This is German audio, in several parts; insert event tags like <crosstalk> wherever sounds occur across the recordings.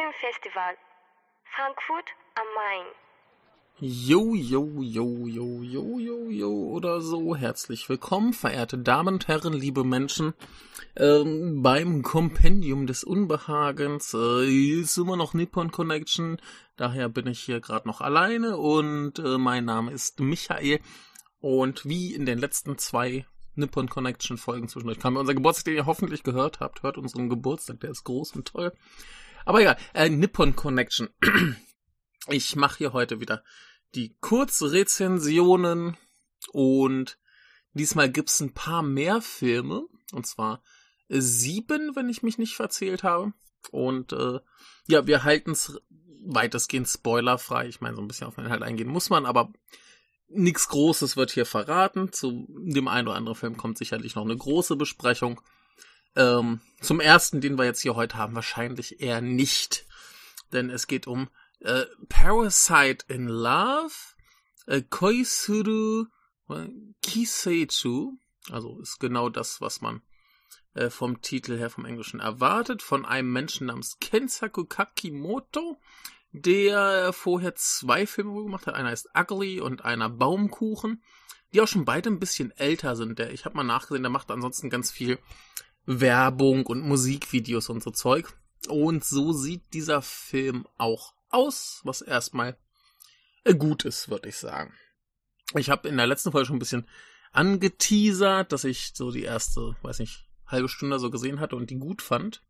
Filmfestival, Frankfurt am Main. Jo, jo, jo, jo, jo, jo, jo oder so. Herzlich willkommen, verehrte Damen und Herren, liebe Menschen, ähm, beim Kompendium des Unbehagens. Äh, ist immer noch Nippon Connection, daher bin ich hier gerade noch alleine und äh, mein Name ist Michael. Und wie in den letzten zwei Nippon Connection Folgen zwischendurch kam unser Geburtstag, den ihr hoffentlich gehört habt. Hört unseren Geburtstag, der ist groß und toll. Aber egal, äh, Nippon Connection. <clears throat> Ich mache hier heute wieder die Kurzrezensionen und diesmal gibt's ein paar mehr Filme und zwar sieben, wenn ich mich nicht verzählt habe. Und äh, ja, wir halten's weitestgehend spoilerfrei. Ich meine, so ein bisschen auf den Inhalt eingehen muss man, aber nichts Großes wird hier verraten. Zu dem einen oder anderen Film kommt sicherlich noch eine große Besprechung. Ähm, zum ersten, den wir jetzt hier heute haben, wahrscheinlich eher nicht. Denn es geht um äh, Parasite in Love, äh, Koisuru Kiseichu, also ist genau das, was man äh, vom Titel her vom Englischen erwartet, von einem Menschen namens Kensaku Kakimoto, der vorher zwei Filme gemacht hat. Einer ist Ugly und einer Baumkuchen, die auch schon beide ein bisschen älter sind. Der, ich habe mal nachgesehen, der macht ansonsten ganz viel Werbung und Musikvideos und so Zeug. Und so sieht dieser Film auch aus, was erstmal äh, gut ist, würde ich sagen. Ich habe in der letzten Folge schon ein bisschen angeteasert, dass ich so die erste, weiß nicht, halbe Stunde so gesehen hatte und die gut fand.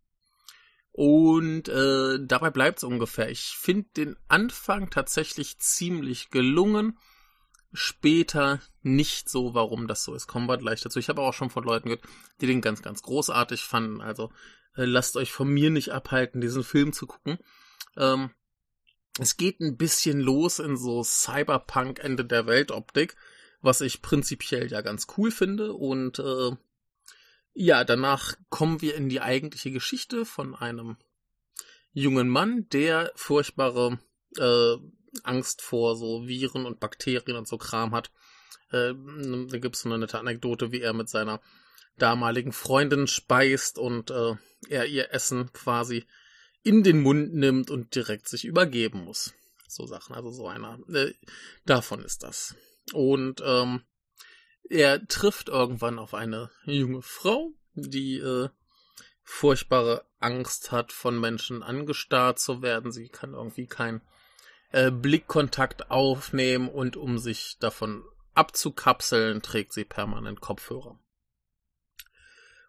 Und äh, dabei bleibt es ungefähr. Ich finde den Anfang tatsächlich ziemlich gelungen. Später nicht so, warum das so ist. Kommen wir gleich dazu. Ich habe auch schon von Leuten gehört, die den ganz, ganz großartig fanden. Also äh, lasst euch von mir nicht abhalten, diesen Film zu gucken. Ähm, es geht ein bisschen los in so Cyberpunk-Ende der Weltoptik, was ich prinzipiell ja ganz cool finde. Und äh, ja, danach kommen wir in die eigentliche Geschichte von einem jungen Mann, der furchtbare äh, Angst vor so Viren und Bakterien und so Kram hat. Äh, da gibt's so eine nette Anekdote, wie er mit seiner damaligen Freundin speist und äh, er ihr Essen quasi in den Mund nimmt und direkt sich übergeben muss. So Sachen, also so einer. Äh, davon ist das. Und ähm, er trifft irgendwann auf eine junge Frau, die äh, furchtbare Angst hat, von Menschen angestarrt zu werden. Sie kann irgendwie keinen äh, Blickkontakt aufnehmen und um sich davon abzukapseln, trägt sie permanent Kopfhörer.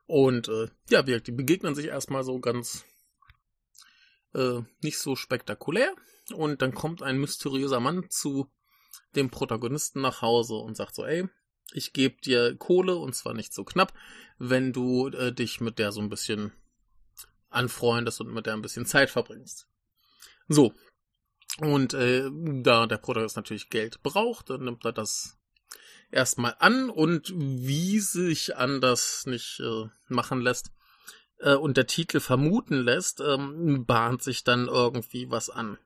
Und äh, ja, die begegnen sich erstmal so ganz äh, nicht so spektakulär. Und dann kommt ein mysteriöser Mann zu dem Protagonisten nach Hause und sagt so, ey, ich gebe dir Kohle und zwar nicht so knapp, wenn du äh, dich mit der so ein bisschen anfreundest und mit der ein bisschen Zeit verbringst. So. Und äh, da der Protagonist natürlich Geld braucht, dann nimmt er das erstmal an und wie sich anders nicht äh, machen lässt, äh, und der Titel vermuten lässt, ähm, bahnt sich dann irgendwie was an.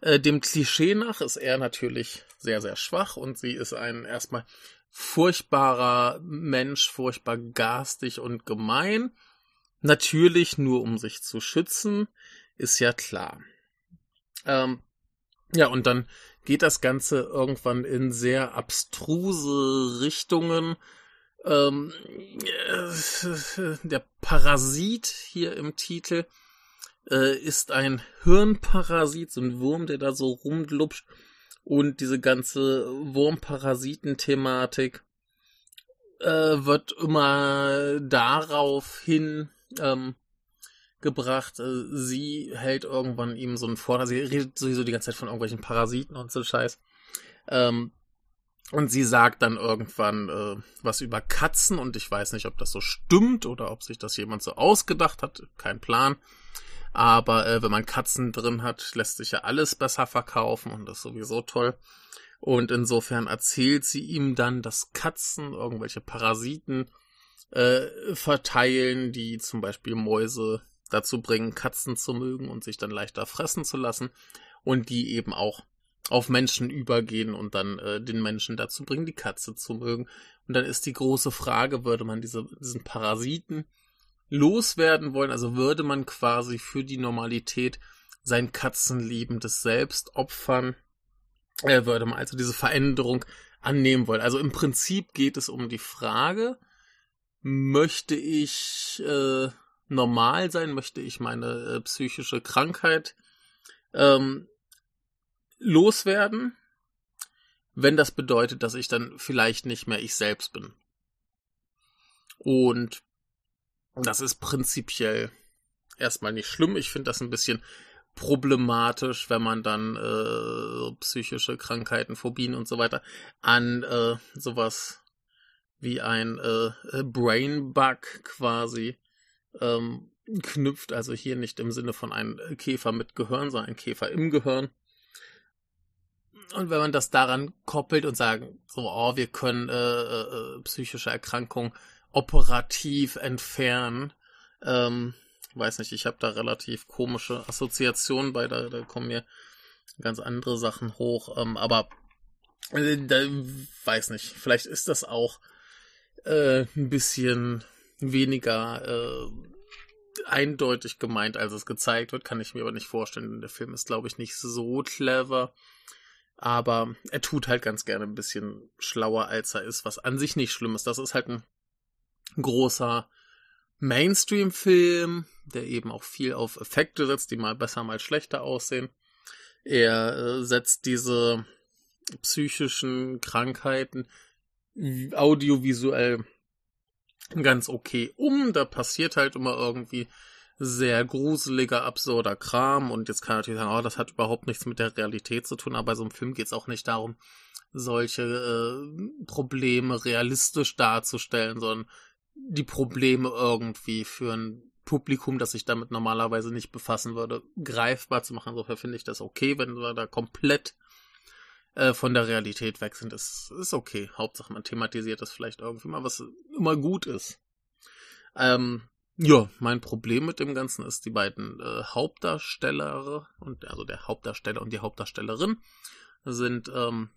Äh, dem Klischee nach ist er natürlich sehr, sehr schwach und sie ist ein erstmal furchtbarer Mensch, furchtbar garstig und gemein. Natürlich nur um sich zu schützen, ist ja klar. Ähm, ja, und dann geht das Ganze irgendwann in sehr abstruse Richtungen, ähm, äh, der Parasit hier im Titel äh, ist ein Hirnparasit, so ein Wurm, der da so rumglupscht. Und diese ganze Wurmparasiten-Thematik äh, wird immer darauf hin ähm, gebracht. Äh, sie hält irgendwann ihm so einen Vortrag. Sie redet sowieso die ganze Zeit von irgendwelchen Parasiten und so Scheiß. Ähm, und sie sagt dann irgendwann äh, was über Katzen und ich weiß nicht, ob das so stimmt oder ob sich das jemand so ausgedacht hat. Kein Plan. Aber äh, wenn man Katzen drin hat, lässt sich ja alles besser verkaufen und das ist sowieso toll. Und insofern erzählt sie ihm dann, dass Katzen irgendwelche Parasiten äh, verteilen, die zum Beispiel Mäuse dazu bringen, Katzen zu mögen und sich dann leichter fressen zu lassen. Und die eben auch auf Menschen übergehen und dann äh, den Menschen dazu bringen, die Katze zu mögen. Und dann ist die große Frage, würde man diese, diesen Parasiten loswerden wollen. Also würde man quasi für die Normalität sein katzenliebendes Selbst opfern. Er würde man also diese Veränderung annehmen wollen. Also im Prinzip geht es um die Frage, möchte ich äh, normal sein, möchte ich meine äh, psychische Krankheit ähm, loswerden, wenn das bedeutet, dass ich dann vielleicht nicht mehr ich selbst bin. Und das ist prinzipiell erstmal nicht schlimm. Ich finde das ein bisschen problematisch, wenn man dann äh, psychische Krankheiten, Phobien und so weiter an äh, sowas wie ein äh, Brain Bug quasi ähm, knüpft. Also hier nicht im Sinne von einem Käfer mit Gehirn, sondern ein Käfer im Gehirn. Und wenn man das daran koppelt und sagen, so, oh, wir können äh, äh, äh psychische Erkrankungen operativ entfernen, ähm, weiß nicht, ich habe da relativ komische Assoziationen bei, da, da kommen mir ganz andere Sachen hoch, ähm, aber äh, da, weiß nicht, vielleicht ist das auch äh, ein bisschen weniger äh, eindeutig gemeint, als es gezeigt wird, kann ich mir aber nicht vorstellen. Der Film ist, glaube ich, nicht so clever. Aber er tut halt ganz gerne ein bisschen schlauer, als er ist, was an sich nicht schlimm ist. Das ist halt ein großer Mainstream-Film, der eben auch viel auf Effekte setzt, die mal besser, mal schlechter aussehen. Er äh, setzt diese psychischen Krankheiten audiovisuell ganz okay um. Da passiert halt immer irgendwie sehr gruseliger, absurder Kram. Und jetzt kann natürlich sagen, oh, das hat überhaupt nichts mit der Realität zu tun. Aber bei so einem Film geht es auch nicht darum, solche äh, Probleme realistisch darzustellen, sondern die Probleme irgendwie für ein Publikum, das sich damit normalerweise nicht befassen würde, greifbar zu machen. Insofern finde ich das okay, wenn wir da komplett äh, von der Realität weg sind. Das ist okay. Hauptsache man thematisiert das vielleicht irgendwie mal, was immer gut ist. Ähm, ja, mein Problem mit dem Ganzen ist, die beiden äh, Hauptdarsteller und also der Hauptdarsteller und die Hauptdarstellerin sind ähm,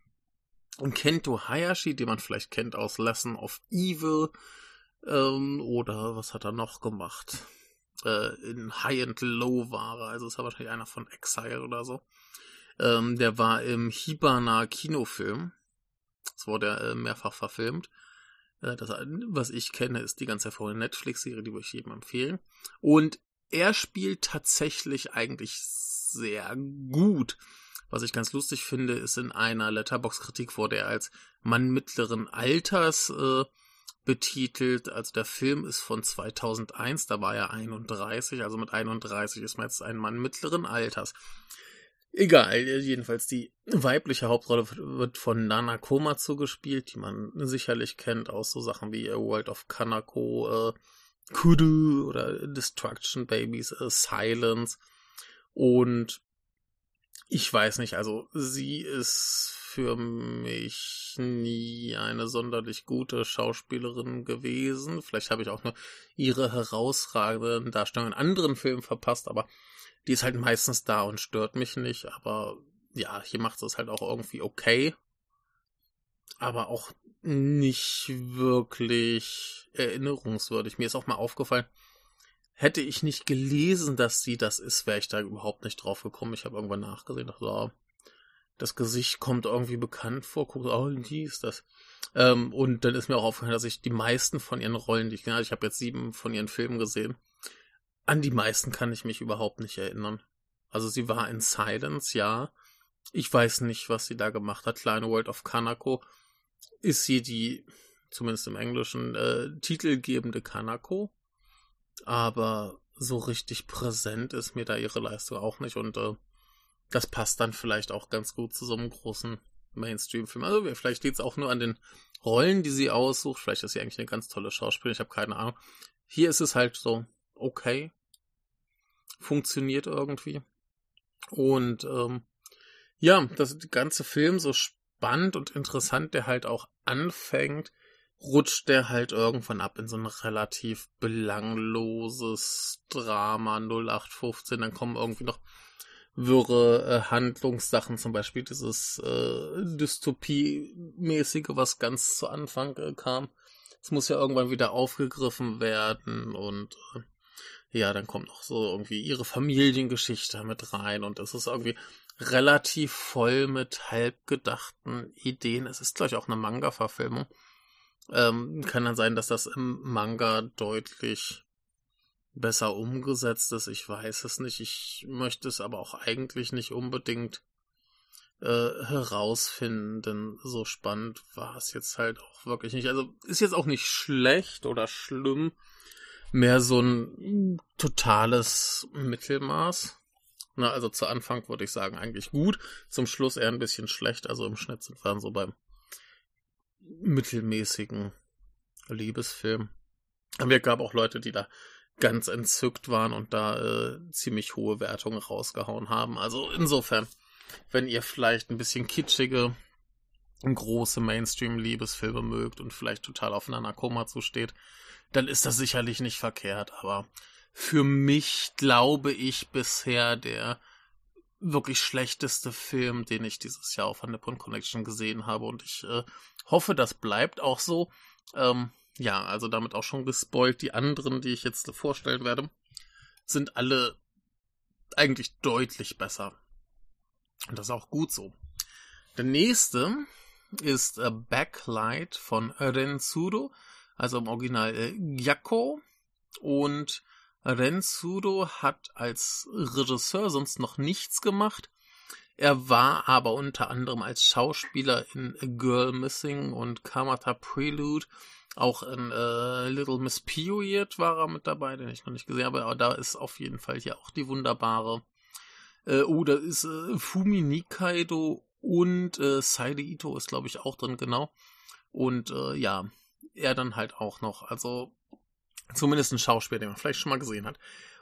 Kento Hayashi, den man vielleicht kennt aus Lesson of Evil, ähm, oder was hat er noch gemacht? Äh, in High and Low war er, also ist er wahrscheinlich einer von Exile oder so. Ähm, der war im Hibana Kinofilm. Das wurde äh, mehrfach verfilmt. Äh, das, was ich kenne, ist die ganz hervorragende Netflix-Serie, die würde ich jedem empfehlen. Und er spielt tatsächlich eigentlich sehr gut. Was ich ganz lustig finde, ist in einer Letterbox-Kritik wurde er als Mann mittleren Alters äh, betitelt. Also der Film ist von 2001, da war er 31, also mit 31 ist man jetzt ein Mann mittleren Alters. Egal, jedenfalls die weibliche Hauptrolle wird von Nana Komatsu gespielt, die man sicherlich kennt aus so Sachen wie A World of Kanako, äh, Kudu oder Destruction Babies, äh, Silence. Und ich weiß nicht, also sie ist für mich nie eine sonderlich gute Schauspielerin gewesen. Vielleicht habe ich auch nur ihre herausragenden Darstellungen in anderen Filmen verpasst, aber die ist halt meistens da und stört mich nicht. Aber ja, hier macht es halt auch irgendwie okay. Aber auch nicht wirklich erinnerungswürdig. Mir ist auch mal aufgefallen, hätte ich nicht gelesen, dass sie das ist, wäre ich da überhaupt nicht drauf gekommen. Ich habe irgendwann nachgesehen, dachte, so, das Gesicht kommt irgendwie bekannt vor, guck, oh, die ist das. Ähm, und dann ist mir auch aufgefallen, dass ich die meisten von ihren Rollen, die ich kenne, ich habe jetzt sieben von ihren Filmen gesehen, an die meisten kann ich mich überhaupt nicht erinnern. Also sie war in Silence, ja. Ich weiß nicht, was sie da gemacht hat. Kleine World of Kanako. Ist sie die, zumindest im Englischen, äh, titelgebende Kanako. Aber so richtig präsent ist mir da ihre Leistung auch nicht. Und äh, das passt dann vielleicht auch ganz gut zu so einem großen Mainstream-Film. Also vielleicht liegt es auch nur an den Rollen, die sie aussucht. Vielleicht ist sie eigentlich eine ganz tolle Schauspielerin. Ich habe keine Ahnung. Hier ist es halt so okay. Funktioniert irgendwie. Und ähm, ja, das ganze Film so spannend und interessant, der halt auch anfängt, rutscht der halt irgendwann ab in so ein relativ belangloses Drama 0815. Dann kommen irgendwie noch wirre äh, Handlungssachen, zum Beispiel dieses äh, Dystopie-mäßige, was ganz zu Anfang äh, kam, es muss ja irgendwann wieder aufgegriffen werden und äh, ja, dann kommt noch so irgendwie ihre Familiengeschichte mit rein und es ist irgendwie relativ voll mit halbgedachten Ideen. Es ist, glaube ich, auch eine Manga-Verfilmung. Ähm, kann dann sein, dass das im Manga deutlich besser umgesetzt ist. Ich weiß es nicht. Ich möchte es aber auch eigentlich nicht unbedingt äh, herausfinden, denn so spannend war es jetzt halt auch wirklich nicht. Also ist jetzt auch nicht schlecht oder schlimm mehr so ein totales Mittelmaß. Na, also zu Anfang würde ich sagen eigentlich gut, zum Schluss eher ein bisschen schlecht. Also im Schnitt sind wir so beim mittelmäßigen Liebesfilm. Aber es gab auch Leute, die da ganz entzückt waren und da äh, ziemlich hohe Wertungen rausgehauen haben. Also insofern, wenn ihr vielleicht ein bisschen kitschige, große Mainstream-Liebesfilme mögt und vielleicht total auf Nanakoma zusteht, dann ist das sicherlich nicht verkehrt, aber für mich glaube ich bisher der wirklich schlechteste Film, den ich dieses Jahr auf der Nippon Connection gesehen habe und ich äh, hoffe, das bleibt auch so. Ähm, ja, also damit auch schon gespoilt. Die anderen, die ich jetzt vorstellen werde, sind alle eigentlich deutlich besser. Und das ist auch gut so. Der nächste ist äh, Backlight von Rensuro also im Original äh, Gyakko. Und Rensuro hat als Regisseur sonst noch nichts gemacht. Er war aber unter anderem als Schauspieler in A Girl Missing und Kamata Prelude. Auch in äh, Little Miss Period war er mit dabei, den ich noch nicht gesehen habe. Aber da ist auf jeden Fall hier auch die wunderbare. Äh, oh, da ist äh, Fumi Nikaido und äh, Saide Ito ist, glaube ich, auch drin, genau. Und äh, ja, er dann halt auch noch. Also zumindest ein Schauspieler, den man vielleicht schon mal gesehen hat.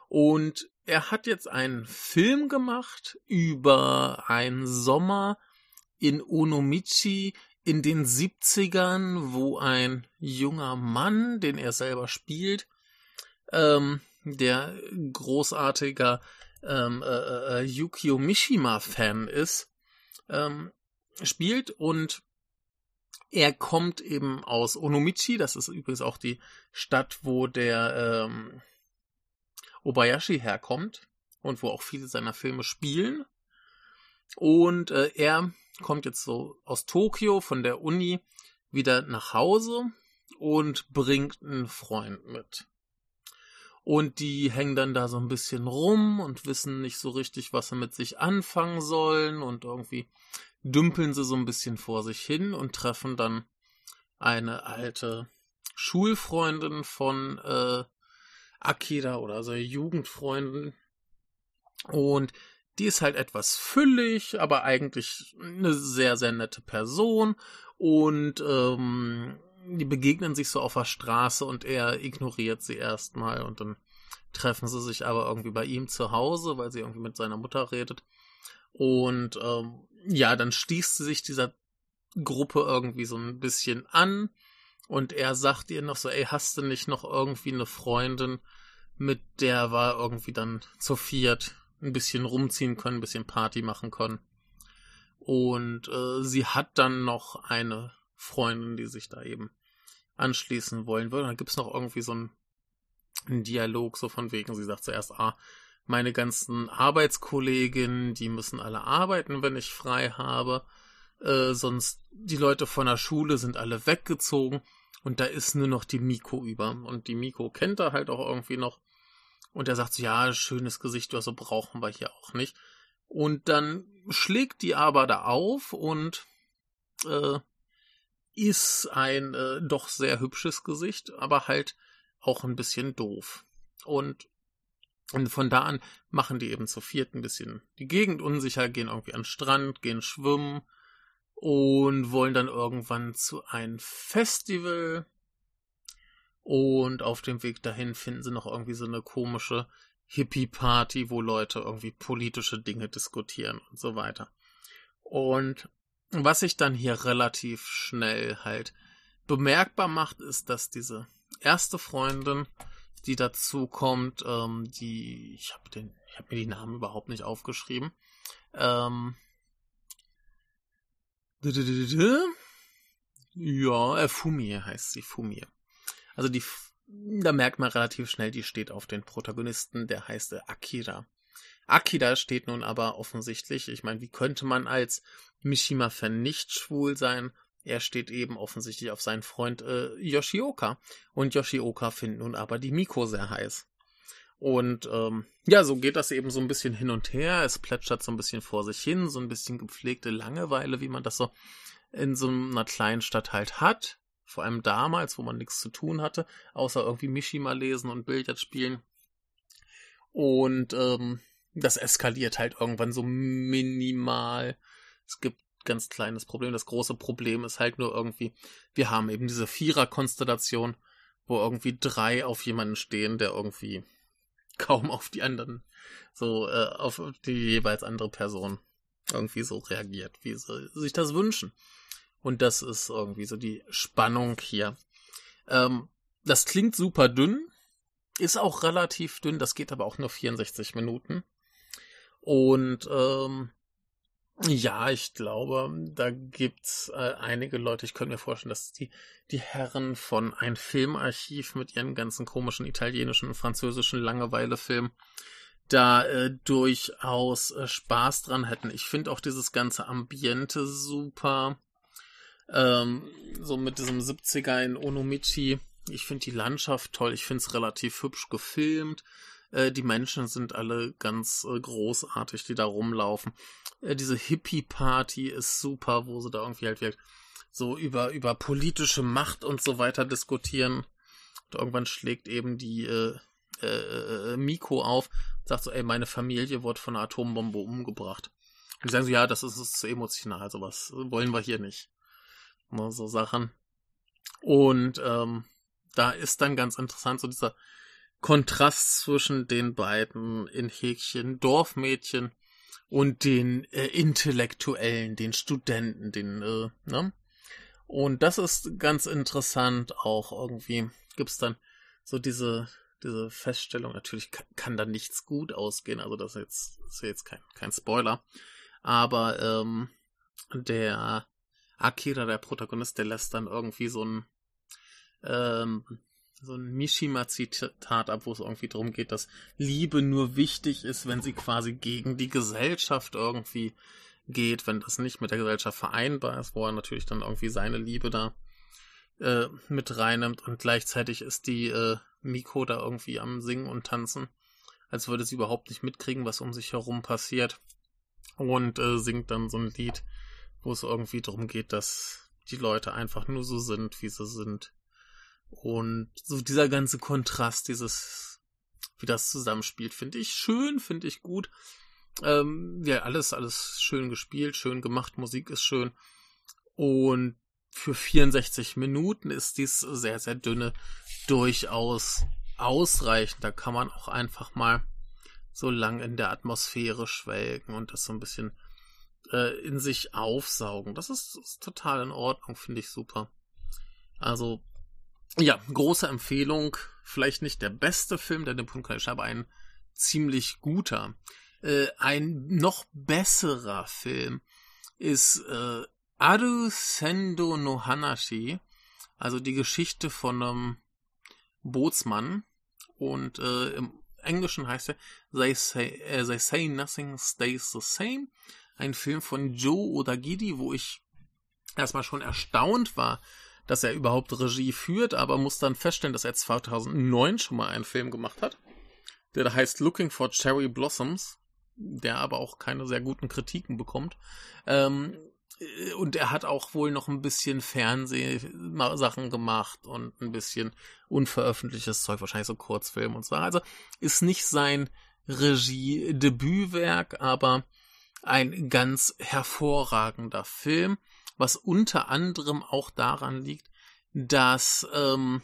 Und er hat jetzt einen Film gemacht über einen Sommer in Onomichi in den 70ern, wo ein junger Mann, den er selber spielt, ähm, der großartiger ähm, äh, äh, Yukio Mishima-Fan ist, ähm, spielt und er kommt eben aus Onomichi, das ist übrigens auch die Stadt, wo der ähm, Obayashi herkommt und wo auch viele seiner Filme spielen. Und äh, er kommt jetzt so aus Tokio von der Uni wieder nach Hause und bringt einen Freund mit. Und die hängen dann da so ein bisschen rum und wissen nicht so richtig, was sie mit sich anfangen sollen und irgendwie dümpeln sie so ein bisschen vor sich hin und treffen dann eine alte Schulfreundin von äh, Akira oder seine Jugendfreundin. Und die ist halt etwas füllig, aber eigentlich eine sehr, sehr nette Person. Und ähm, die begegnen sich so auf der Straße und er ignoriert sie erstmal und dann treffen sie sich aber irgendwie bei ihm zu Hause, weil sie irgendwie mit seiner Mutter redet. Und ähm, ja, dann stieß sie sich dieser Gruppe irgendwie so ein bisschen an und er sagt ihr noch so, ey, hast du nicht noch irgendwie eine Freundin, mit der war irgendwie dann zu viert ein bisschen rumziehen können, ein bisschen Party machen können. Und äh, sie hat dann noch eine Freundin, die sich da eben anschließen wollen würde. Dann gibt's noch irgendwie so einen, einen Dialog, so von wegen, sie sagt zuerst, ah, meine ganzen Arbeitskolleginnen, die müssen alle arbeiten, wenn ich frei habe. Äh, sonst die Leute von der Schule sind alle weggezogen und da ist nur noch die Miko über. Und die Miko kennt er halt auch irgendwie noch. Und er sagt so, ja, schönes Gesicht, so brauchen wir hier auch nicht. Und dann schlägt die aber da auf und äh, ist ein äh, doch sehr hübsches Gesicht, aber halt auch ein bisschen doof. Und und von da an machen die eben zu viert ein bisschen die Gegend unsicher, gehen irgendwie an den Strand, gehen schwimmen und wollen dann irgendwann zu einem Festival. Und auf dem Weg dahin finden sie noch irgendwie so eine komische Hippie-Party, wo Leute irgendwie politische Dinge diskutieren und so weiter. Und was sich dann hier relativ schnell halt bemerkbar macht, ist, dass diese erste Freundin die dazu kommt, ähm, die, ich habe den, ich habe mir die Namen überhaupt nicht aufgeschrieben. Ähm, ja, äh, Fumie heißt sie, Fumie. Also die, da merkt man relativ schnell, die steht auf den Protagonisten, der heißt äh, Akira. Akira steht nun aber offensichtlich, ich meine, wie könnte man als Mishima-Fan nicht schwul sein? Er steht eben offensichtlich auf seinen Freund äh, Yoshioka. Und Yoshioka findet nun aber die Miko sehr heiß. Und ähm, ja, so geht das eben so ein bisschen hin und her. Es plätschert so ein bisschen vor sich hin, so ein bisschen gepflegte Langeweile, wie man das so in so einer kleinen Stadt halt hat. Vor allem damals, wo man nichts zu tun hatte, außer irgendwie Mishima lesen und Billard spielen. Und ähm, das eskaliert halt irgendwann so minimal. Es gibt ganz kleines Problem. Das große Problem ist halt nur irgendwie, wir haben eben diese Vierer-Konstellation, wo irgendwie drei auf jemanden stehen, der irgendwie kaum auf die anderen, so äh, auf die jeweils andere Person irgendwie so reagiert, wie sie sich das wünschen. Und das ist irgendwie so die Spannung hier. Ähm, das klingt super dünn, ist auch relativ dünn, das geht aber auch nur 64 Minuten. Und ähm, ja, ich glaube, da gibt's äh, einige Leute, ich könnte mir vorstellen, dass die, die Herren von ein Filmarchiv mit ihren ganzen komischen italienischen und französischen Langeweile-Filmen da äh, durchaus äh, Spaß dran hätten. Ich finde auch dieses ganze Ambiente super. Ähm, so mit diesem 70er in Onomichi. Ich finde die Landschaft toll. Ich finde es relativ hübsch gefilmt. Äh, die Menschen sind alle ganz äh, großartig, die da rumlaufen. Äh, diese Hippie-Party ist super, wo sie da irgendwie halt wirklich so über, über politische Macht und so weiter diskutieren. Und irgendwann schlägt eben die äh, äh, Miko auf und sagt so, ey, meine Familie wurde von einer Atombombe umgebracht. Und die sagen so, ja, das ist, ist zu emotional, sowas wollen wir hier nicht. So Sachen. Und ähm, da ist dann ganz interessant so dieser Kontrast zwischen den beiden in Häkchen Dorfmädchen und den äh, Intellektuellen, den Studenten, den, äh, ne? Und das ist ganz interessant auch irgendwie. Gibt's dann so diese, diese Feststellung, natürlich kann, kann da nichts gut ausgehen, also das ist jetzt, ist jetzt kein, kein Spoiler. Aber ähm, der Akira, der Protagonist, der lässt dann irgendwie so ein ähm, so ein Mishima-Zitat ab, wo es irgendwie darum geht, dass Liebe nur wichtig ist, wenn sie quasi gegen die Gesellschaft irgendwie geht, wenn das nicht mit der Gesellschaft vereinbar ist, wo er natürlich dann irgendwie seine Liebe da äh, mit reinnimmt und gleichzeitig ist die äh, Miko da irgendwie am Singen und Tanzen, als würde sie überhaupt nicht mitkriegen, was um sich herum passiert und äh, singt dann so ein Lied, wo es irgendwie darum geht, dass die Leute einfach nur so sind, wie sie sind und so dieser ganze Kontrast, dieses, wie das zusammenspielt, finde ich schön, finde ich gut. Ähm, ja, alles, alles schön gespielt, schön gemacht, Musik ist schön. Und für 64 Minuten ist dies sehr, sehr dünne durchaus ausreichend. Da kann man auch einfach mal so lang in der Atmosphäre schwelgen und das so ein bisschen äh, in sich aufsaugen. Das ist, ist total in Ordnung, finde ich super. Also ja, große Empfehlung. Vielleicht nicht der beste Film der Kaisha, aber ein ziemlich guter. Äh, ein noch besserer Film ist äh, Aru Sendo no Hanashi, also die Geschichte von einem Bootsmann. Und äh, im Englischen heißt er They Say, äh, They Say Nothing Stays the Same. Ein Film von Joe Odagiri, wo ich erstmal schon erstaunt war, dass er überhaupt Regie führt, aber muss dann feststellen, dass er 2009 schon mal einen Film gemacht hat, der da heißt Looking for Cherry Blossoms, der aber auch keine sehr guten Kritiken bekommt. Ähm, und er hat auch wohl noch ein bisschen Fernsehsachen gemacht und ein bisschen unveröffentlichtes Zeug, wahrscheinlich so Kurzfilm und so. Also ist nicht sein Regie-Debütwerk, aber ein ganz hervorragender Film was unter anderem auch daran liegt, dass ähm,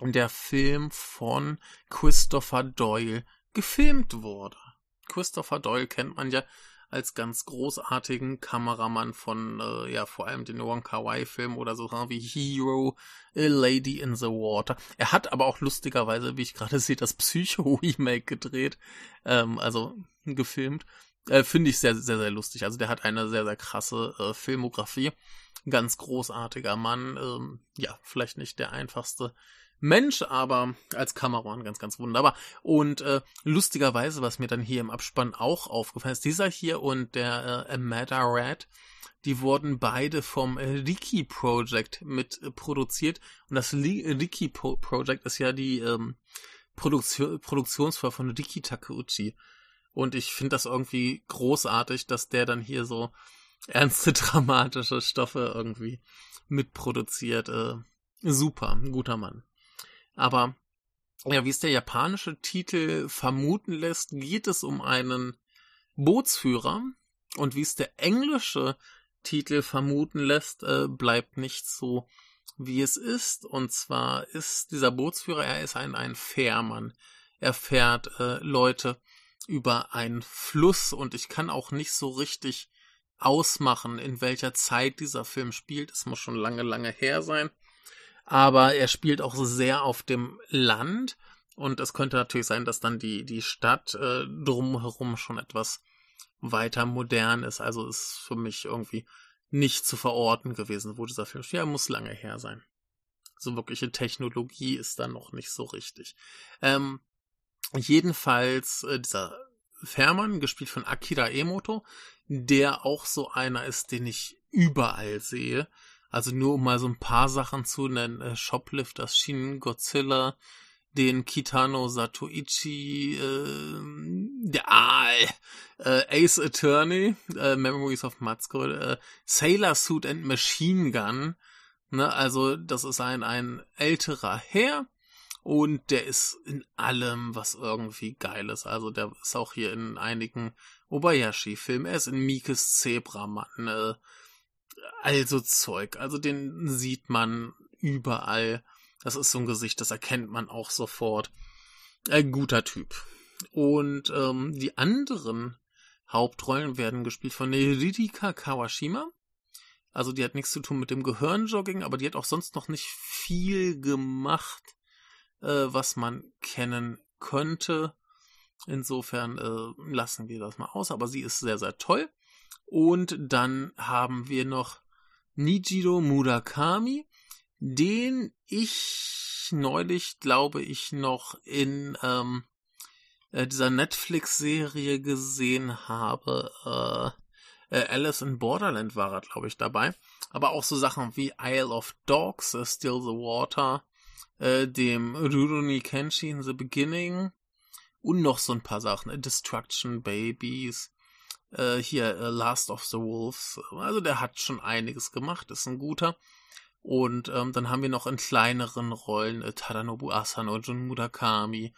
der Film von Christopher Doyle gefilmt wurde. Christopher Doyle kennt man ja als ganz großartigen Kameramann von, äh, ja, vor allem den Wong Kar Wai Film oder so wie Hero, A Lady in the Water. Er hat aber auch lustigerweise, wie ich gerade <laughs> sehe, das Psycho Remake gedreht, ähm, also gefilmt. Äh, Finde ich sehr, sehr, sehr lustig. Also der hat eine sehr, sehr krasse äh, Filmografie. Ganz großartiger Mann. Ähm, ja, vielleicht nicht der einfachste Mensch, aber als Kameramann ganz, ganz wunderbar. Und äh, lustigerweise, was mir dann hier im Abspann auch aufgefallen ist, dieser hier und der äh, Amada Red, die wurden beide vom Riki Project mit äh, produziert. Und das Riki Project ist ja die ähm, Produktion, Produktionsfirma von Riki Takeuchi. Und ich finde das irgendwie großartig, dass der dann hier so <laughs> ernste, dramatische Stoffe irgendwie mitproduziert. Äh, super, ein guter Mann. Aber ja, wie es der japanische Titel vermuten lässt, geht es um einen Bootsführer. Und wie es der englische Titel vermuten lässt, äh, bleibt nicht so, wie es ist. Und zwar ist dieser Bootsführer, er ist ein, ein Fährmann. Er fährt äh, Leute über einen Fluss und ich kann auch nicht so richtig ausmachen, in welcher Zeit dieser Film spielt. Es muss schon lange, lange her sein. Aber er spielt auch sehr auf dem Land. Und es könnte natürlich sein, dass dann die, die Stadt äh, drumherum schon etwas weiter modern ist. Also ist für mich irgendwie nicht zu verorten gewesen, wo dieser Film spielt. Ja, muss lange her sein. So wirkliche Technologie ist da noch nicht so richtig. Ähm, jedenfalls äh, dieser Fährmann, gespielt von Akira Emoto, der auch so einer ist, den ich überall sehe. Also nur um mal so ein paar Sachen zu nennen. Äh, Shoplifters, Shin Godzilla, den Kitano Satoichi, äh, der Aal, äh, Ace Attorney, äh, Memories of Matsuko, äh, Sailor Suit and Machine Gun. Ne, also das ist ein, ein älterer Herr, und der ist in allem, was irgendwie geil ist. Also der ist auch hier in einigen Obayashi-Filmen. Er ist in Mikes Zebramann. Äh, also Zeug. Also den sieht man überall. Das ist so ein Gesicht, das erkennt man auch sofort. Ein guter Typ. Und ähm, die anderen Hauptrollen werden gespielt von Ririka Kawashima. Also die hat nichts zu tun mit dem Gehirnjogging, aber die hat auch sonst noch nicht viel gemacht äh, was man kennen könnte. Insofern äh, lassen wir das mal aus, aber sie ist sehr, sehr toll. Und dann haben wir noch Nijiro Murakami, den ich neulich, glaube ich, noch in ähm, äh, dieser Netflix-Serie gesehen habe. Äh, äh, Alice in Borderland war er, glaube ich, dabei. Aber auch so Sachen wie Isle of Dogs, Still the Water, äh, dem Rurouni Kenshi in the Beginning und noch so ein paar Sachen. Destruction Babies, äh, hier äh, Last of the Wolves. Also der hat schon einiges gemacht, ist ein guter. Und ähm, dann haben wir noch in kleineren Rollen äh, Tadanobu Asano, Jun Murakami,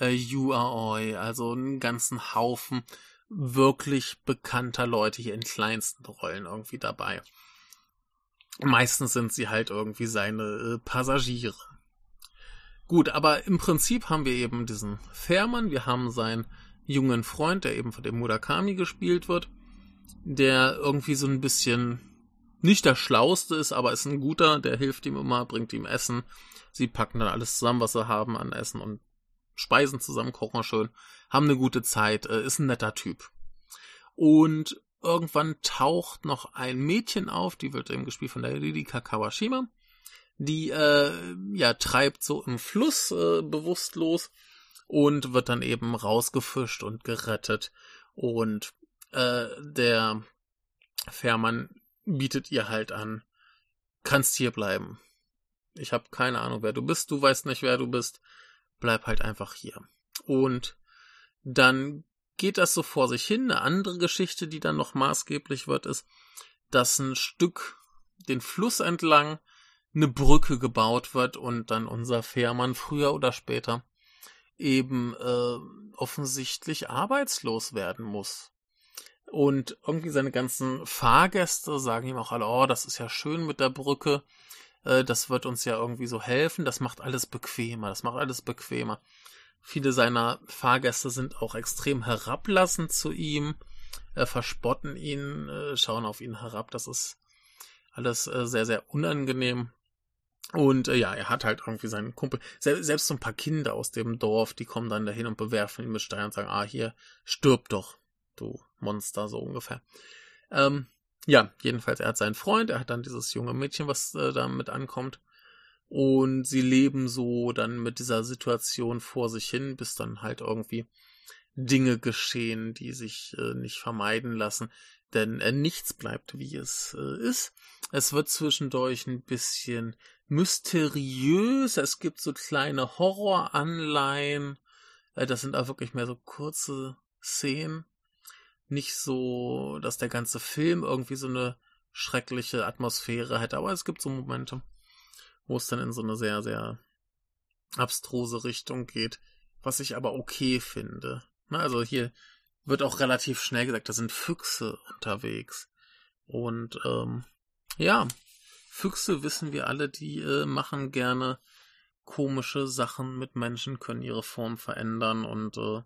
äh, Yu Aoi, also einen ganzen Haufen wirklich bekannter Leute hier in kleinsten Rollen irgendwie dabei. Meistens sind sie halt irgendwie seine äh, Passagiere. Gut, aber im Prinzip haben wir eben diesen Fährmann, wir haben seinen jungen Freund, der eben von dem Murakami gespielt wird, der irgendwie so ein bisschen nicht der Schlauste ist, aber ist ein guter, der hilft ihm immer, bringt ihm Essen. Sie packen dann alles zusammen, was sie haben an Essen und speisen zusammen, kochen schön, haben eine gute Zeit, äh, ist ein netter Typ. Und irgendwann taucht noch ein Mädchen auf, die wird eben gespielt von der Ririka Kawashima die äh, ja treibt so im Fluss äh, bewusstlos und wird dann eben rausgefischt und gerettet und äh, der Fährmann bietet ihr halt an, kannst hier bleiben. Ich habe keine Ahnung, wer du bist, du weißt nicht, wer du bist, bleib halt einfach hier. Und dann geht das so vor sich hin. Eine andere Geschichte, die dann noch maßgeblich wird, ist, dass ein Stück den Fluss entlang eine Brücke gebaut wird und dann unser Fährmann früher oder später eben äh, offensichtlich arbeitslos werden muss. Und irgendwie seine ganzen Fahrgäste sagen ihm auch alle, oh, das ist ja schön mit der Brücke, äh, das wird uns ja irgendwie so helfen, das macht alles bequemer, das macht alles bequemer. Viele seiner Fahrgäste sind auch extrem herablassend zu ihm, äh, verspotten ihn, äh, schauen auf ihn herab, das ist alles äh, sehr, sehr unangenehm. Und äh, ja, er hat halt irgendwie seinen Kumpel, selbst so ein paar Kinder aus dem Dorf, die kommen dann dahin und bewerfen ihn mit Steinen und sagen, ah, hier, stirb doch, du Monster, so ungefähr. Ähm, ja, jedenfalls, er hat seinen Freund, er hat dann dieses junge Mädchen, was äh, damit ankommt. Und sie leben so dann mit dieser Situation vor sich hin, bis dann halt irgendwie Dinge geschehen, die sich äh, nicht vermeiden lassen. Denn äh, nichts bleibt, wie es äh, ist. Es wird zwischendurch ein bisschen mysteriös. Es gibt so kleine Horroranleihen. Äh, das sind auch wirklich mehr so kurze Szenen. Nicht so, dass der ganze Film irgendwie so eine schreckliche Atmosphäre hätte. Aber es gibt so Momente, wo es dann in so eine sehr, sehr abstruse Richtung geht. Was ich aber okay finde. Also hier wird auch relativ schnell gesagt, da sind Füchse unterwegs. Und ähm, ja, Füchse wissen wir alle, die äh, machen gerne komische Sachen mit Menschen, können ihre Form verändern und äh,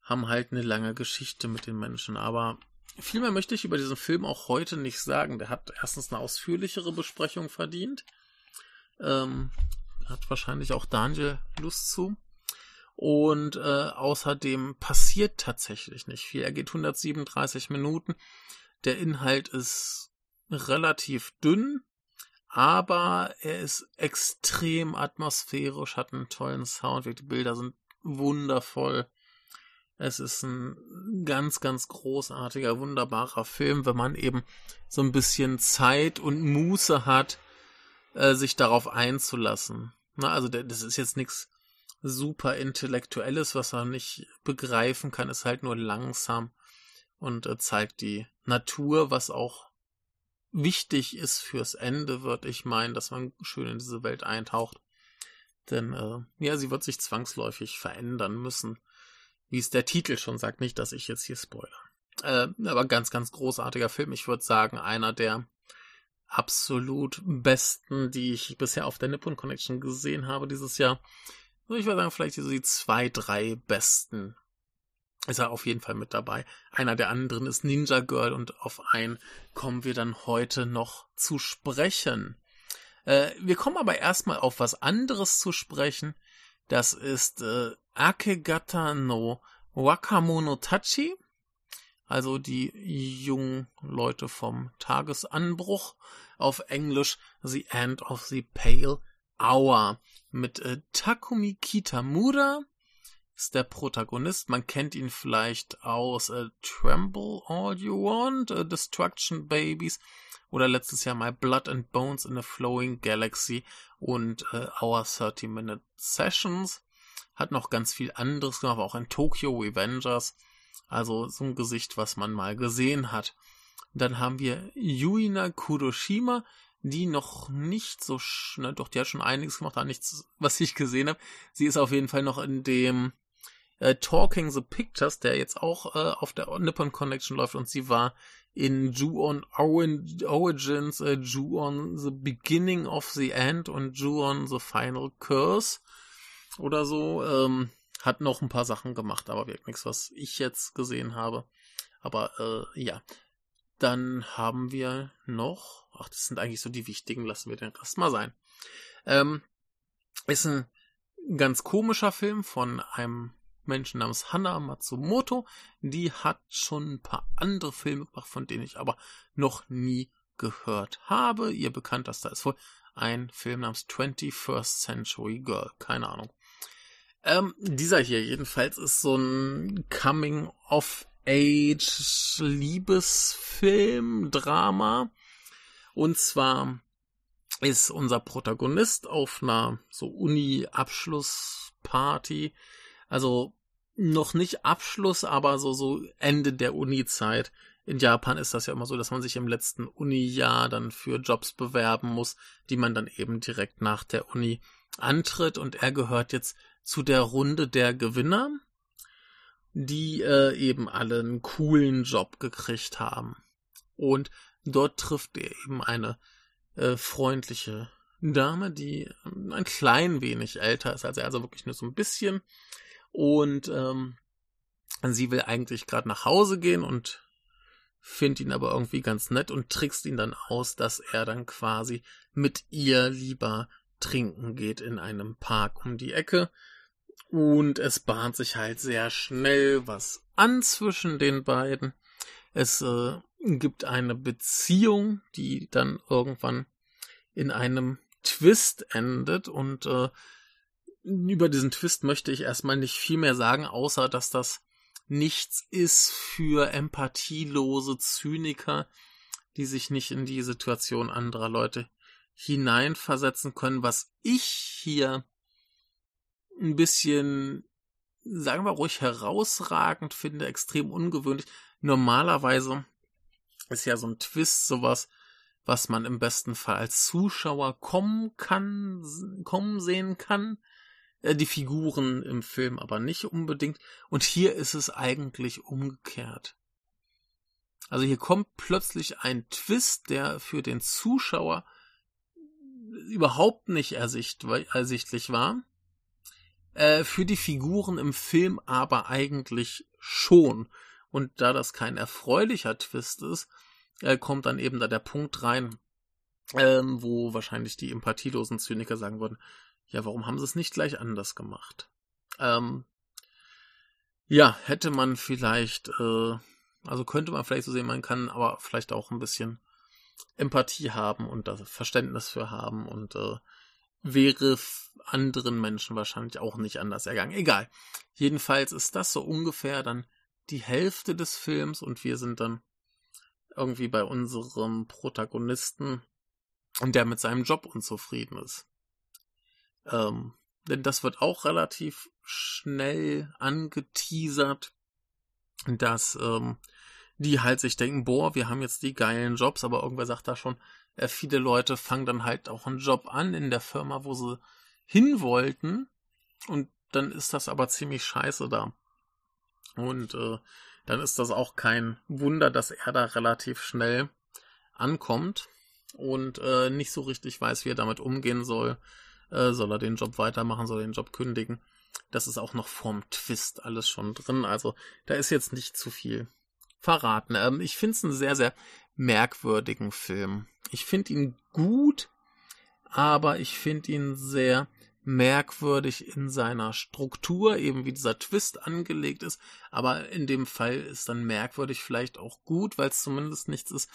haben halt eine lange Geschichte mit den Menschen. Aber viel mehr möchte ich über diesen Film auch heute nicht sagen. Der hat erstens eine ausführlichere Besprechung verdient. Ähm, hat wahrscheinlich auch Daniel Lust zu. Und äh, außerdem passiert tatsächlich nicht viel. Er geht 137 Minuten. Der Inhalt ist relativ dünn, aber er ist extrem atmosphärisch, hat einen tollen Sound, die Bilder sind wundervoll. Es ist ein ganz, ganz großartiger, wunderbarer Film, wenn man eben so ein bisschen Zeit und Muße hat, äh, sich darauf einzulassen. Na, also der, das ist jetzt nichts super Intellektuelles, was er nicht begreifen kann, ist halt nur langsam und äh, zeigt die Natur, was auch wichtig ist fürs Ende, würde ich meinen, dass man schön in diese Welt eintaucht. Denn äh, ja, sie wird sich zwangsläufig verändern müssen. Wie es der Titel schon sagt, nicht, dass ich jetzt hier spoiler. Äh, aber ganz, ganz großartiger Film. Ich würde sagen, einer der absolut besten, die ich bisher auf der Nippon Connection gesehen habe dieses Jahr. Ich würde sagen, vielleicht so die zwei, drei besten ist er auf jeden Fall mit dabei. Einer der anderen ist Ninja Girl und auf einen kommen wir dann heute noch zu sprechen. Äh, wir kommen aber erstmal auf was anderes zu sprechen. Das ist äh, Akegata no Wakamono Tachi. Also die jungen Leute vom Tagesanbruch. Auf Englisch The End of the Pale Hour mit äh, Takumi Kitamura ist der Protagonist. Man kennt ihn vielleicht aus äh, Tremble All You Want, äh, Destruction Babies oder letztes Jahr My Blood and Bones in a Flowing Galaxy und äh, Our 30 Minute Sessions. Hat noch ganz viel anderes gemacht, auch in Tokyo Revengers. Also so ein Gesicht, was man mal gesehen hat. Dann haben wir Yuina Kuroshima, die noch nicht so ne, doch die hat schon einiges gemacht, aber nichts, was ich gesehen habe. Sie ist auf jeden Fall noch in dem äh, Talking the Pictures, der jetzt auch äh, auf der Nippon Connection läuft und sie war in Ju-on Origins, äh, Ju-on the Beginning of the End und Ju-on the Final Curse oder so. Ähm, hat noch ein paar Sachen gemacht, aber wirklich nichts, was ich jetzt gesehen habe. Aber äh, ja, dann haben wir noch, ach, das sind eigentlich so die wichtigen, lassen wir den Rest mal sein. Ähm, ist ein ganz komischer Film von einem Menschen namens Hana Matsumoto. Die hat schon ein paar andere Filme gemacht, von denen ich aber noch nie gehört habe. Ihr bekanntester ist wohl ein Film namens 21st Century Girl. Keine Ahnung. Ähm, dieser hier jedenfalls ist so ein Coming of Age Liebesfilm, Drama. Und zwar ist unser Protagonist auf einer so Uni-Abschlussparty, also noch nicht Abschluss, aber so, so Ende der Uni-Zeit. In Japan ist das ja immer so, dass man sich im letzten Uni-Jahr dann für Jobs bewerben muss, die man dann eben direkt nach der Uni antritt. Und er gehört jetzt zu der Runde der Gewinner die äh, eben alle einen coolen Job gekriegt haben. Und dort trifft er eben eine äh, freundliche Dame, die ähm, ein klein wenig älter ist als er, also wirklich nur so ein bisschen. Und ähm, sie will eigentlich gerade nach Hause gehen und findet ihn aber irgendwie ganz nett und trickst ihn dann aus, dass er dann quasi mit ihr lieber trinken geht in einem Park um die Ecke. Und es bahnt sich halt sehr schnell was an zwischen den beiden. Es äh, gibt eine Beziehung, die dann irgendwann in einem Twist endet und äh, über diesen Twist möchte ich erstmal nicht viel mehr sagen, außer dass das nichts ist für empathielose Zyniker, die sich nicht in die Situation anderer Leute hineinversetzen können, was ich hier ein bisschen, sagen wir ruhig, herausragend finde, extrem ungewöhnlich. Normalerweise ist ja so ein Twist sowas, was man im besten Fall als Zuschauer kommen kann, kommen sehen kann. Äh, die Figuren im Film aber nicht unbedingt. Und hier ist es eigentlich umgekehrt. Also hier kommt plötzlich ein Twist, der für den Zuschauer überhaupt nicht ersichtlich war. Äh, für die Figuren im Film aber eigentlich schon. Und da das kein erfreulicher Twist ist, äh, kommt dann eben da der Punkt rein, ähm, wo wahrscheinlich die empathielosen Zyniker sagen würden, ja, warum haben sie es nicht gleich anders gemacht? Ähm, ja, hätte man vielleicht, äh, also könnte man vielleicht so sehen, man kann aber vielleicht auch ein bisschen Empathie haben und das Verständnis für haben und äh, wäre anderen Menschen wahrscheinlich auch nicht anders ergangen. Egal. Jedenfalls ist das so ungefähr dann die Hälfte des Films und wir sind dann irgendwie bei unserem Protagonisten, der mit seinem Job unzufrieden ist. Ähm, denn das wird auch relativ schnell angeteasert, dass ähm, die halt sich denken, boah, wir haben jetzt die geilen Jobs, aber irgendwer sagt da schon, äh, viele Leute fangen dann halt auch einen Job an in der Firma, wo sie hin wollten und dann ist das aber ziemlich scheiße da. Und äh, dann ist das auch kein Wunder, dass er da relativ schnell ankommt und äh, nicht so richtig weiß, wie er damit umgehen soll. Äh, soll er den Job weitermachen, soll er den Job kündigen? Das ist auch noch vorm Twist alles schon drin. Also da ist jetzt nicht zu viel verraten. Ähm, ich finde es einen sehr, sehr merkwürdigen Film. Ich finde ihn gut, aber ich finde ihn sehr merkwürdig in seiner Struktur, eben wie dieser Twist angelegt ist. Aber in dem Fall ist dann merkwürdig vielleicht auch gut, weil es zumindest nichts ist,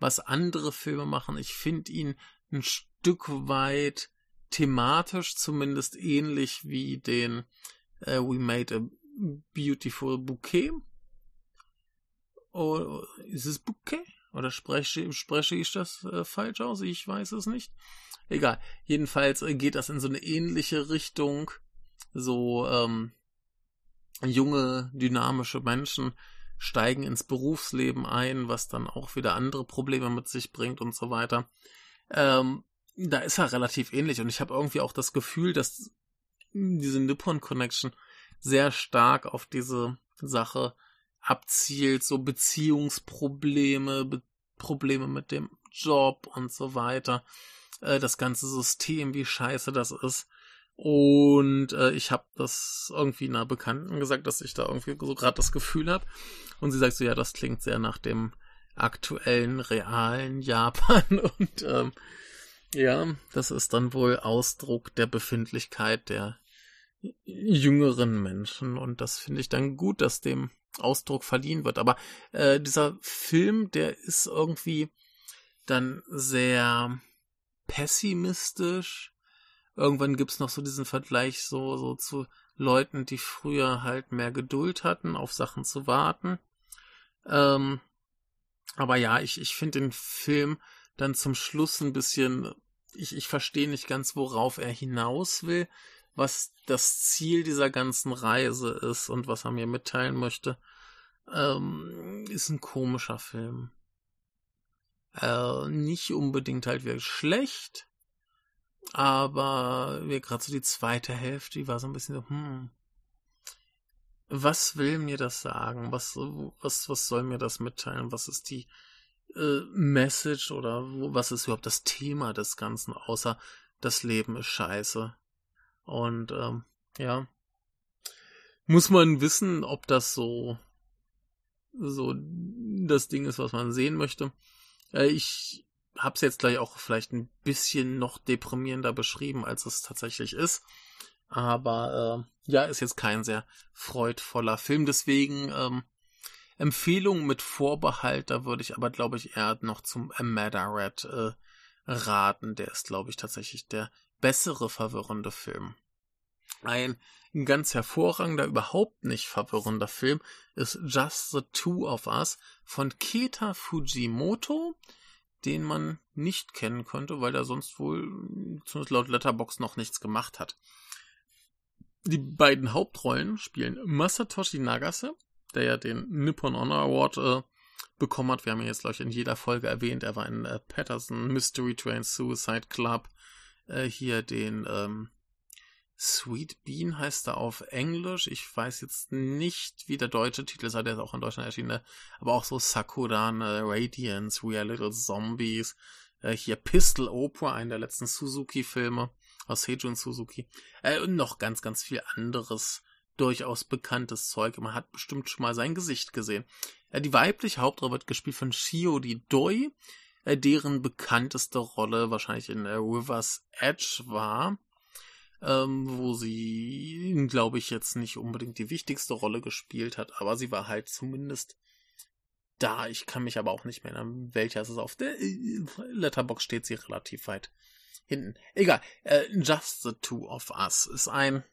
was andere Filme machen. Ich finde ihn ein Stück weit thematisch zumindest ähnlich wie den äh, We Made a Beautiful Bouquet. Oh, ist es Bouquet? Oder spreche, spreche ich das äh, falsch aus? Ich weiß es nicht. Egal. Jedenfalls äh, geht das in so eine ähnliche Richtung. So ähm, junge, dynamische Menschen steigen ins Berufsleben ein, was dann auch wieder andere Probleme mit sich bringt und so weiter. Ähm, da ist er relativ ähnlich und ich habe irgendwie auch das Gefühl, dass diese Nippon Connection sehr stark auf diese Sache abzielt, so Beziehungsprobleme, Be Probleme mit dem Job und so weiter, äh, das ganze System, wie scheiße das ist. Und äh, ich habe das irgendwie einer Bekannten gesagt, dass ich da irgendwie so gerade das Gefühl habe. Und sie sagt so, ja, das klingt sehr nach dem aktuellen, realen Japan. <laughs> Und ähm, ja, das ist dann wohl Ausdruck der Befindlichkeit der jüngeren Menschen. Und das finde ich dann gut, dass dem Ausdruck verliehen wird. Aber äh, dieser Film, der ist irgendwie dann sehr pessimistisch. Irgendwann gibt's noch so diesen Vergleich so, so zu Leuten, die früher halt mehr Geduld hatten, auf Sachen zu warten. Ähm, aber ja, ich, ich finde den Film dann zum Schluss ein bisschen, ich, ich verstehe nicht ganz, worauf er hinaus will was das Ziel dieser ganzen Reise ist und was er mir mitteilen möchte, ähm, ist ein komischer Film. Äh, nicht unbedingt halt wirklich schlecht, aber gerade so die zweite Hälfte, die war so ein bisschen so, hm, was will mir das sagen? Was, was, was soll mir das mitteilen? Was ist die äh, Message oder wo, was ist überhaupt das Thema des Ganzen, außer das Leben ist scheiße? Und ähm, ja, muss man wissen, ob das so so das Ding ist, was man sehen möchte. Äh, ich habe es jetzt gleich auch vielleicht ein bisschen noch deprimierender beschrieben, als es tatsächlich ist. Aber äh, ja, ist jetzt kein sehr freudvoller Film. Deswegen ähm, Empfehlung mit Vorbehalt, da würde ich aber, glaube ich, eher noch zum A Red äh, raten. Der ist, glaube ich, tatsächlich der bessere verwirrende Film. Ein ganz hervorragender, überhaupt nicht verwirrender Film ist Just the Two of Us von Keta Fujimoto, den man nicht kennen konnte, weil er sonst wohl, zumindest laut Letterbox, noch nichts gemacht hat. Die beiden Hauptrollen spielen Masatoshi Nagase, der ja den Nippon Honor Award äh, bekommen hat. Wir haben ihn jetzt, glaube ich, in jeder Folge erwähnt. Er war in äh, Patterson, Mystery Train, Suicide Club, äh, hier den ähm, Sweet Bean heißt er auf Englisch. Ich weiß jetzt nicht, wie der deutsche Titel ist, der ist auch in Deutschland erschienen. Ne? Aber auch so Sakuran, äh, Radiance, We Are Little Zombies. Äh, hier Pistol Opera, einen der letzten Suzuki-Filme aus Seijun Suzuki. Äh, und noch ganz, ganz viel anderes durchaus bekanntes Zeug. Man hat bestimmt schon mal sein Gesicht gesehen. Äh, die weibliche Hauptrolle wird gespielt von Shiori Doi, äh, deren bekannteste Rolle wahrscheinlich in äh, River's Edge war ähm, wo sie, glaube ich, jetzt nicht unbedingt die wichtigste Rolle gespielt hat, aber sie war halt zumindest da. Ich kann mich aber auch nicht mehr erinnern, welcher es ist. Auf der Letterbox steht sie relativ weit hinten. Egal. Äh, Just the Two of Us ist ein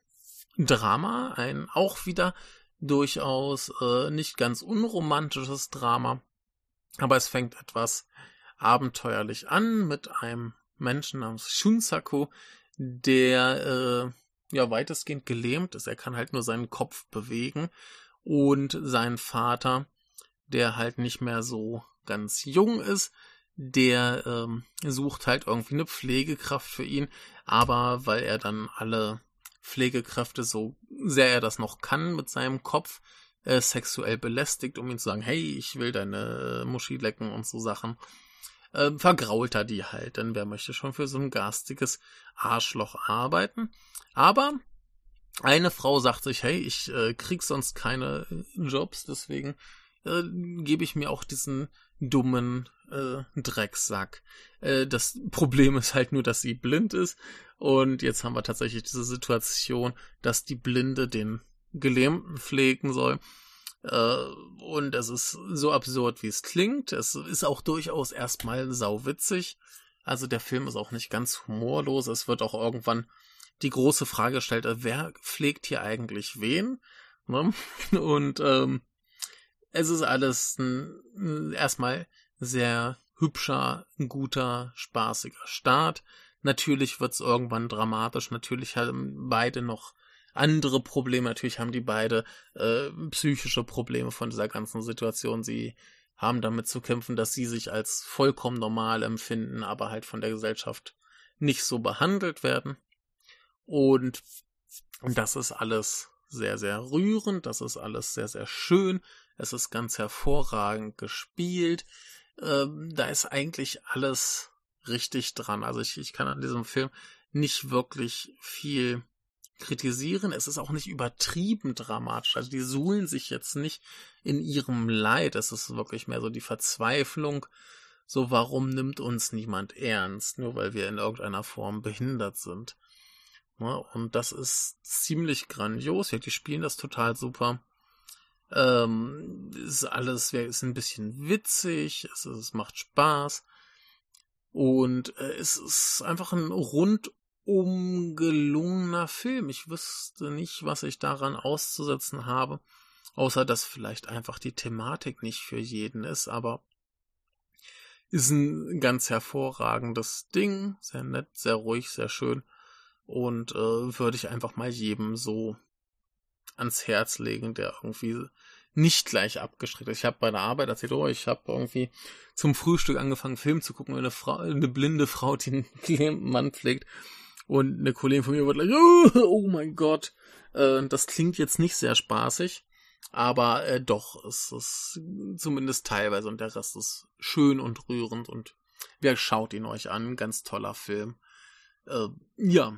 Drama, ein auch wieder durchaus äh, nicht ganz unromantisches Drama, aber es fängt etwas abenteuerlich an mit einem Menschen namens Shunsaku, der äh, ja weitestgehend gelähmt ist. Er kann halt nur seinen Kopf bewegen. Und sein Vater, der halt nicht mehr so ganz jung ist, der ähm, sucht halt irgendwie eine Pflegekraft für ihn, aber weil er dann alle Pflegekräfte so sehr er das noch kann mit seinem Kopf äh, sexuell belästigt, um ihm zu sagen, hey, ich will deine Muschi lecken und so Sachen äh, vergrault er die halt, denn wer möchte schon für so ein garstiges Arschloch arbeiten? Aber eine Frau sagt sich, hey, ich äh, krieg sonst keine Jobs, deswegen äh, gebe ich mir auch diesen dummen äh, Drecksack. Äh, das Problem ist halt nur, dass sie blind ist und jetzt haben wir tatsächlich diese Situation, dass die Blinde den Gelähmten pflegen soll äh, und es ist so absurd, wie es klingt. Es ist auch durchaus erstmal sauwitzig. Also der Film ist auch nicht ganz humorlos. Es wird auch irgendwann die große Frage gestellt, äh, wer pflegt hier eigentlich wen? Ne? <laughs> Und ähm, es ist alles ein, erstmal sehr hübscher, guter, spaßiger Start. Natürlich wird es irgendwann dramatisch. Natürlich haben beide noch andere Probleme. Natürlich haben die beide äh, psychische Probleme von dieser ganzen Situation. Sie haben damit zu kämpfen, dass sie sich als vollkommen normal empfinden, aber halt von der Gesellschaft nicht so behandelt werden. Und das ist alles sehr, sehr rührend, das ist alles sehr, sehr schön, es ist ganz hervorragend gespielt. Ähm, da ist eigentlich alles richtig dran. Also ich, ich kann an diesem Film nicht wirklich viel kritisieren. Es ist auch nicht übertrieben dramatisch. Also die suhlen sich jetzt nicht in ihrem Leid. Es ist wirklich mehr so die Verzweiflung. So, warum nimmt uns niemand ernst? Nur weil wir in irgendeiner Form behindert sind. Ja, und das ist ziemlich grandios. Die spielen das total super. Ähm, ist alles, ist ein bisschen witzig. Es, es macht Spaß. Und äh, es ist einfach ein rund ungelungener Film. Ich wüsste nicht, was ich daran auszusetzen habe, außer dass vielleicht einfach die Thematik nicht für jeden ist, aber ist ein ganz hervorragendes Ding, sehr nett, sehr ruhig, sehr schön und äh, würde ich einfach mal jedem so ans Herz legen, der irgendwie nicht gleich abgeschreckt ist. Ich habe bei der Arbeit erzählt, oh, ich habe irgendwie zum Frühstück angefangen, Film zu gucken, eine Frau, eine blinde Frau, die einen <laughs> Mann pflegt und eine Kollegin von mir wird gleich, <laughs> oh mein Gott, äh, das klingt jetzt nicht sehr spaßig, aber äh, doch, es ist zumindest teilweise und der Rest ist schön und rührend und wer schaut ihn euch an, ganz toller Film. Äh, ja.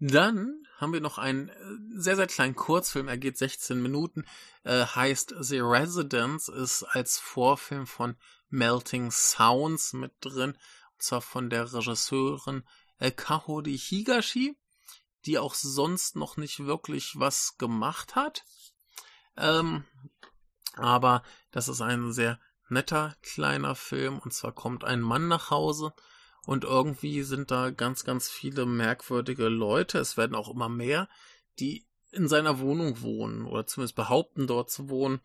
Dann haben wir noch einen äh, sehr, sehr kleinen Kurzfilm, er geht 16 Minuten, äh, heißt The Residence, ist als Vorfilm von Melting Sounds mit drin, und zwar von der Regisseurin äh, Kahori Higashi, die auch sonst noch nicht wirklich was gemacht hat. Ähm, aber das ist ein sehr netter kleiner Film. Und zwar kommt ein Mann nach Hause und irgendwie sind da ganz, ganz viele merkwürdige Leute. Es werden auch immer mehr, die in seiner Wohnung wohnen oder zumindest behaupten, dort zu wohnen.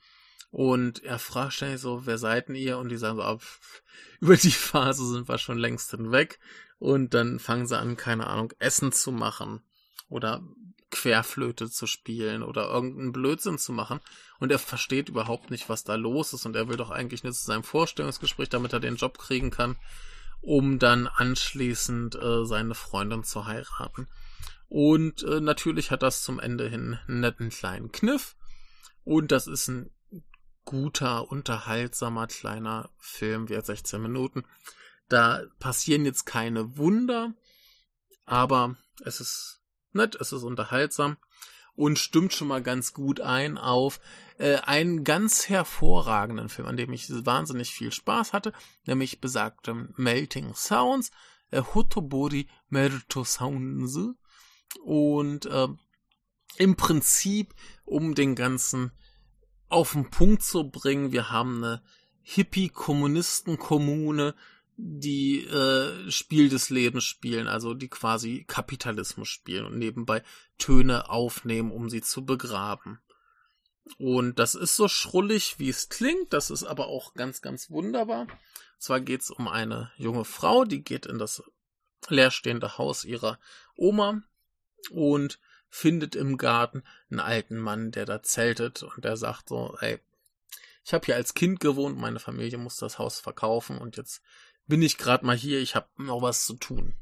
Und er fragt schnell so, wer seid denn ihr? Und die sagen so, ab, <laughs> über die Phase sind wir schon längst hinweg. Und dann fangen sie an, keine Ahnung, Essen zu machen oder Querflöte zu spielen oder irgendeinen Blödsinn zu machen. Und er versteht überhaupt nicht, was da los ist. Und er will doch eigentlich nur zu seinem Vorstellungsgespräch, damit er den Job kriegen kann, um dann anschließend äh, seine Freundin zu heiraten. Und äh, natürlich hat das zum Ende hin einen netten kleinen Kniff. Und das ist ein guter, unterhaltsamer kleiner Film, wie 16 Minuten. Da passieren jetzt keine Wunder, aber es ist nett, es ist unterhaltsam und stimmt schon mal ganz gut ein auf äh, einen ganz hervorragenden Film, an dem ich wahnsinnig viel Spaß hatte, nämlich besagte Melting Sounds, äh, Hotobori Merto Sounds und äh, im Prinzip um den ganzen auf den Punkt zu bringen. Wir haben eine Hippie-Kommunisten-Kommune, die äh, Spiel des Lebens spielen, also die quasi Kapitalismus spielen und nebenbei Töne aufnehmen, um sie zu begraben. Und das ist so schrullig, wie es klingt, das ist aber auch ganz, ganz wunderbar. Und zwar geht es um eine junge Frau, die geht in das leerstehende Haus ihrer Oma und findet im Garten einen alten Mann, der da zeltet und der sagt so, ey, ich habe hier als Kind gewohnt, meine Familie muss das Haus verkaufen und jetzt bin ich gerade mal hier, ich habe noch was zu tun.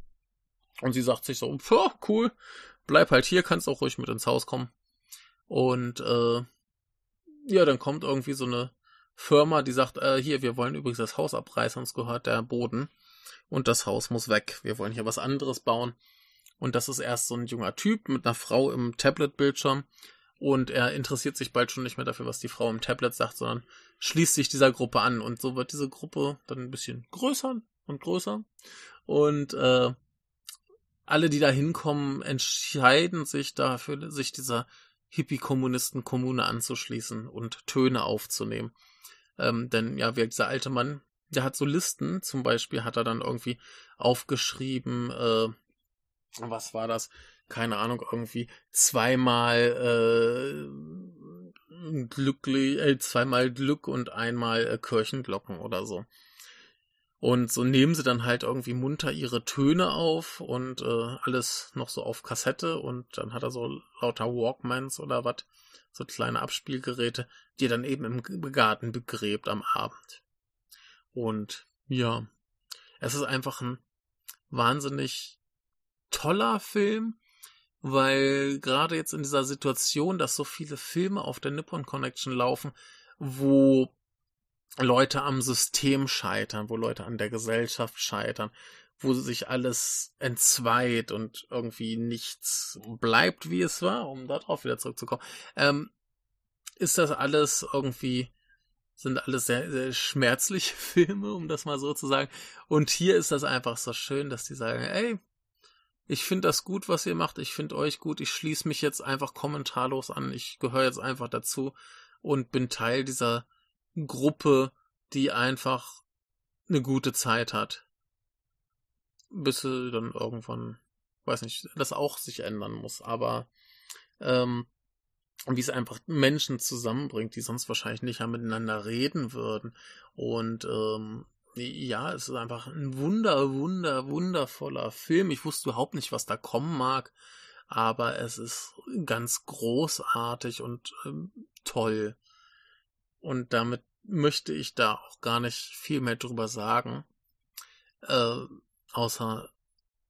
Und sie sagt sich so, cool, bleib halt hier, kannst auch ruhig mit ins Haus kommen. Und äh, ja, dann kommt irgendwie so eine Firma, die sagt, äh, hier, wir wollen übrigens das Haus abreißen, uns gehört der Boden und das Haus muss weg. Wir wollen hier was anderes bauen. Und das ist erst so ein junger Typ mit einer Frau im Tablet-Bildschirm. Und er interessiert sich bald schon nicht mehr dafür, was die Frau im Tablet sagt, sondern schließt sich dieser Gruppe an. Und so wird diese Gruppe dann ein bisschen größer und größer. Und äh, alle, die da hinkommen, entscheiden sich dafür, sich dieser Hippie-Kommunisten-Kommune anzuschließen und Töne aufzunehmen. Ähm, denn ja, wie dieser alte Mann, der hat so Listen, zum Beispiel hat er dann irgendwie aufgeschrieben, äh, was war das? Keine Ahnung, irgendwie zweimal äh, glücklich, äh, zweimal Glück und einmal äh, Kirchenglocken oder so. Und so nehmen sie dann halt irgendwie munter ihre Töne auf und äh, alles noch so auf Kassette und dann hat er so lauter Walkmans oder was, so kleine Abspielgeräte, die er dann eben im Garten begräbt am Abend. Und ja, es ist einfach ein wahnsinnig toller Film, weil gerade jetzt in dieser Situation, dass so viele Filme auf der Nippon Connection laufen, wo Leute am System scheitern, wo Leute an der Gesellschaft scheitern, wo sich alles entzweit und irgendwie nichts bleibt, wie es war, um darauf wieder zurückzukommen, ähm, ist das alles irgendwie, sind alles sehr, sehr schmerzliche <laughs> Filme, um das mal so zu sagen. Und hier ist das einfach so schön, dass die sagen, ey, ich finde das gut, was ihr macht. Ich finde euch gut. Ich schließe mich jetzt einfach kommentarlos an. Ich gehöre jetzt einfach dazu und bin Teil dieser Gruppe, die einfach eine gute Zeit hat. Bis sie dann irgendwann, weiß nicht, das auch sich ändern muss. Aber ähm, wie es einfach Menschen zusammenbringt, die sonst wahrscheinlich nicht miteinander reden würden. Und ähm, ja, es ist einfach ein wunder, wunder, wundervoller Film. Ich wusste überhaupt nicht, was da kommen mag, aber es ist ganz großartig und ähm, toll. Und damit möchte ich da auch gar nicht viel mehr drüber sagen, äh, außer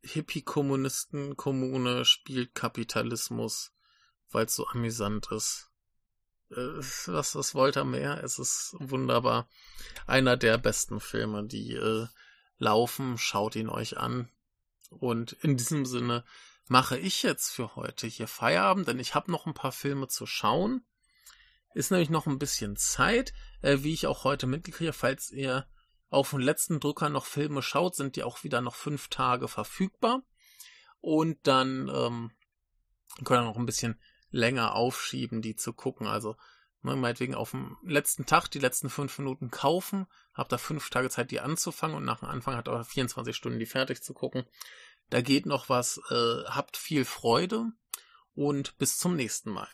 Hippie-Kommunisten-Kommune spielt Kapitalismus, weil es so amüsant ist. Äh, was, wollt ihr mehr? Es ist wunderbar. Einer der besten Filme, die äh, laufen. Schaut ihn euch an. Und in diesem Sinne mache ich jetzt für heute hier Feierabend, denn ich habe noch ein paar Filme zu schauen. Ist nämlich noch ein bisschen Zeit, äh, wie ich auch heute mitgekriege. Falls ihr auf dem letzten Drucker noch Filme schaut, sind die auch wieder noch fünf Tage verfügbar. Und dann ähm, könnt ihr noch ein bisschen länger aufschieben, die zu gucken. Also Ne, meinetwegen auf dem letzten Tag die letzten fünf Minuten kaufen, habt da fünf Tage Zeit, die anzufangen und nach dem Anfang hat ihr 24 Stunden, die fertig zu gucken. Da geht noch was. Äh, habt viel Freude und bis zum nächsten Mal.